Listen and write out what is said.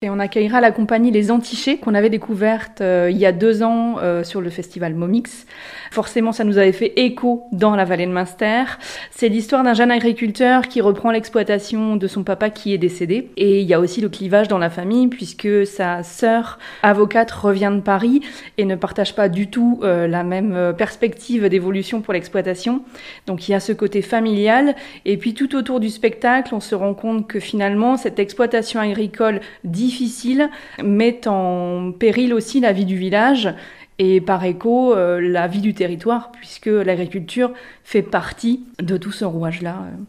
Et on accueillera la compagnie Les Antichés qu'on avait découverte euh, il y a deux ans euh, sur le festival Momix. Forcément, ça nous avait fait écho dans la vallée de Munster. C'est l'histoire d'un jeune agriculteur qui reprend l'exploitation de son papa qui est décédé. Et il y a aussi le clivage dans la famille puisque sa sœur avocate revient de Paris et ne partage pas du tout euh, la même perspective d'évolution pour l'exploitation. Donc il y a ce côté familial. Et puis tout autour du spectacle, on se rend compte que finalement, cette exploitation agricole dit difficile met en péril aussi la vie du village et par écho euh, la vie du territoire, puisque l'agriculture fait partie de tout ce rouage-là.